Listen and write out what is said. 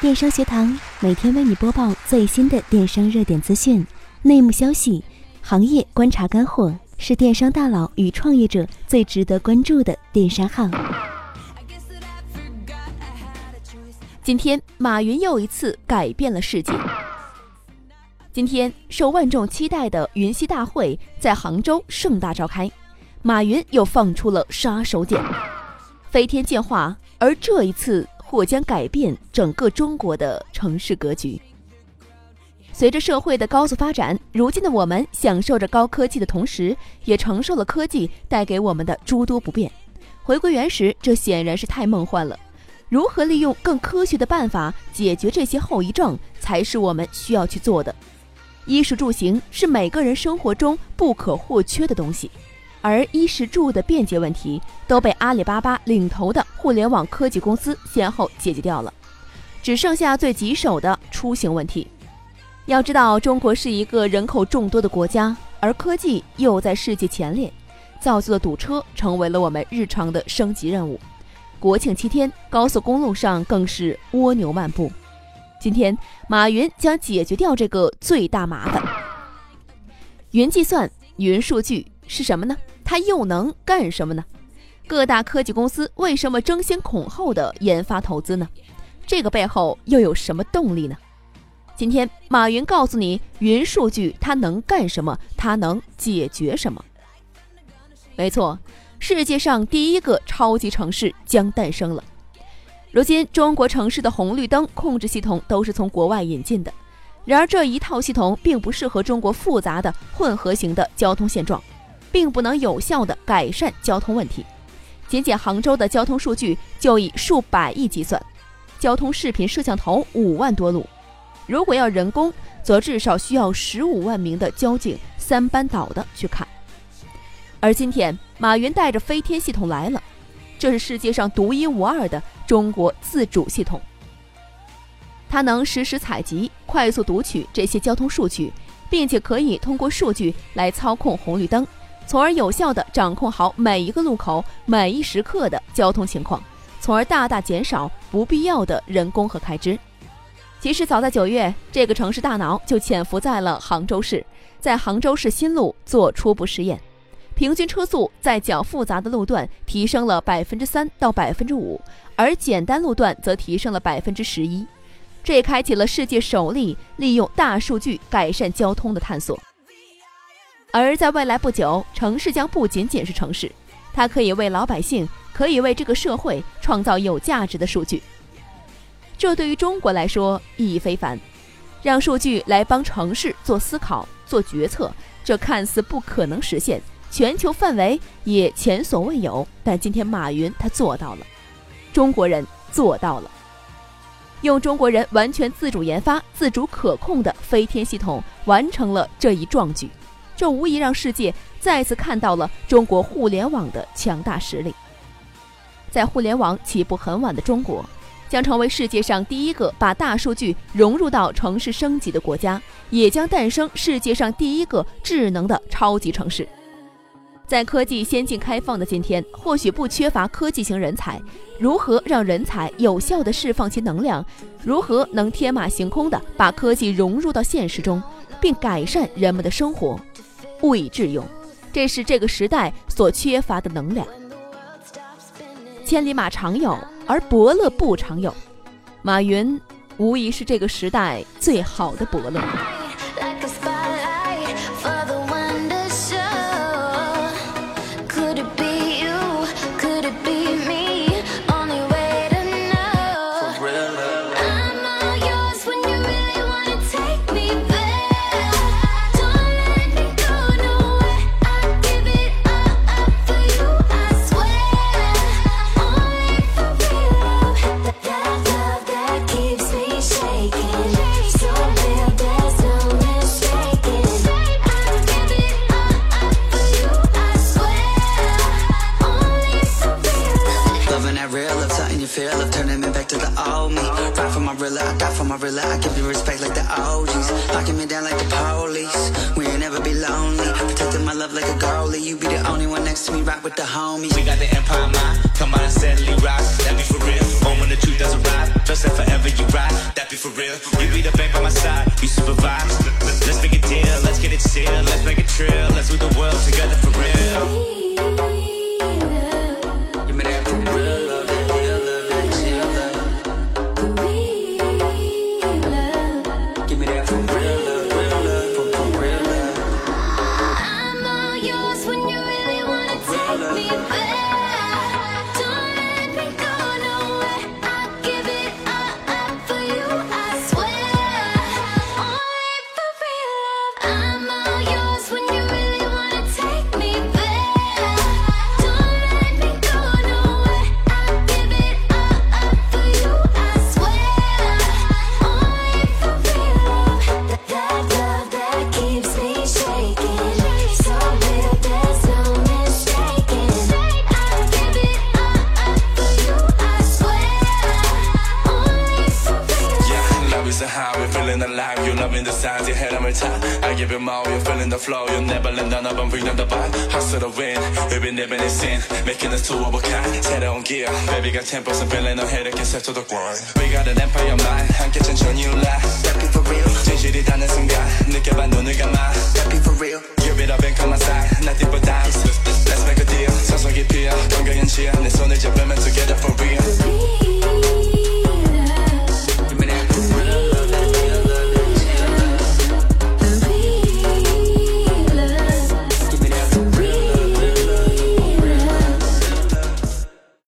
电商学堂每天为你播报最新的电商热点资讯、内幕消息、行业观察干货，是电商大佬与创业者最值得关注的电商号。今天，马云又一次改变了世界。今天，受万众期待的云栖大会在杭州盛大召开，马云又放出了杀手锏，飞天进化，而这一次。或将改变整个中国的城市格局。随着社会的高速发展，如今的我们享受着高科技的同时，也承受了科技带给我们的诸多不便。回归原始，这显然是太梦幻了。如何利用更科学的办法解决这些后遗症，才是我们需要去做的。衣食住行是每个人生活中不可或缺的东西。而衣食住的便捷问题都被阿里巴巴领头的互联网科技公司先后解决掉了，只剩下最棘手的出行问题。要知道，中国是一个人口众多的国家，而科技又在世界前列，造就的堵车成为了我们日常的升级任务。国庆七天，高速公路上更是蜗牛漫步。今天，马云将解决掉这个最大麻烦。云计算、云数据是什么呢？它又能干什么呢？各大科技公司为什么争先恐后的研发投资呢？这个背后又有什么动力呢？今天马云告诉你，云数据它能干什么？它能解决什么？没错，世界上第一个超级城市将诞生了。如今，中国城市的红绿灯控制系统都是从国外引进的，然而这一套系统并不适合中国复杂的混合型的交通现状。并不能有效地改善交通问题。仅仅杭州的交通数据就以数百亿计算，交通视频摄像头五万多路，如果要人工，则至少需要十五万名的交警三班倒的去看。而今天，马云带着飞天系统来了，这是世界上独一无二的中国自主系统，它能实时采集、快速读取这些交通数据，并且可以通过数据来操控红绿灯。从而有效地掌控好每一个路口、每一时刻的交通情况，从而大大减少不必要的人工和开支。其实早在九月，这个城市大脑就潜伏在了杭州市，在杭州市新路做初步试验，平均车速在较复杂的路段提升了百分之三到百分之五，而简单路段则提升了百分之十一，这也开启了世界首例利用大数据改善交通的探索。而在未来不久，城市将不仅仅是城市，它可以为老百姓，可以为这个社会创造有价值的数据。这对于中国来说意义非凡，让数据来帮城市做思考、做决策，这看似不可能实现，全球范围也前所未有。但今天马云他做到了，中国人做到了，用中国人完全自主研发、自主可控的飞天系统，完成了这一壮举。这无疑让世界再次看到了中国互联网的强大实力。在互联网起步很晚的中国，将成为世界上第一个把大数据融入到城市升级的国家，也将诞生世界上第一个智能的超级城市。在科技先进开放的今天，或许不缺乏科技型人才。如何让人才有效地释放其能量？如何能天马行空地把科技融入到现实中，并改善人们的生活？物以致用，这是这个时代所缺乏的能量。千里马常有，而伯乐不常有。马云无疑是这个时代最好的伯乐。I give you respect like the OGs. Locking me down like the police. We ain't never be lonely. Protecting my love like a goalie. You be the only one next to me, rock with the homies. We got the empire mind. Come on and steadily rise. That be for real. when the truth does arrive. trust that forever you ride. That be for real. You be the bank by my side. You supervise. Let's make a deal. Let's get it sealed. Let's make it real, Let's do the world together for real. signs, your head I'm top. I give you more, you're feeling the flow, you'll never let down up and bring down the bar. Hustle the win, we've been living in sin, making us two of a kind. 새로운 gear, baby got 10% feeling ahead, I can set to the grind. We got an empire mind, 함께 천천히 올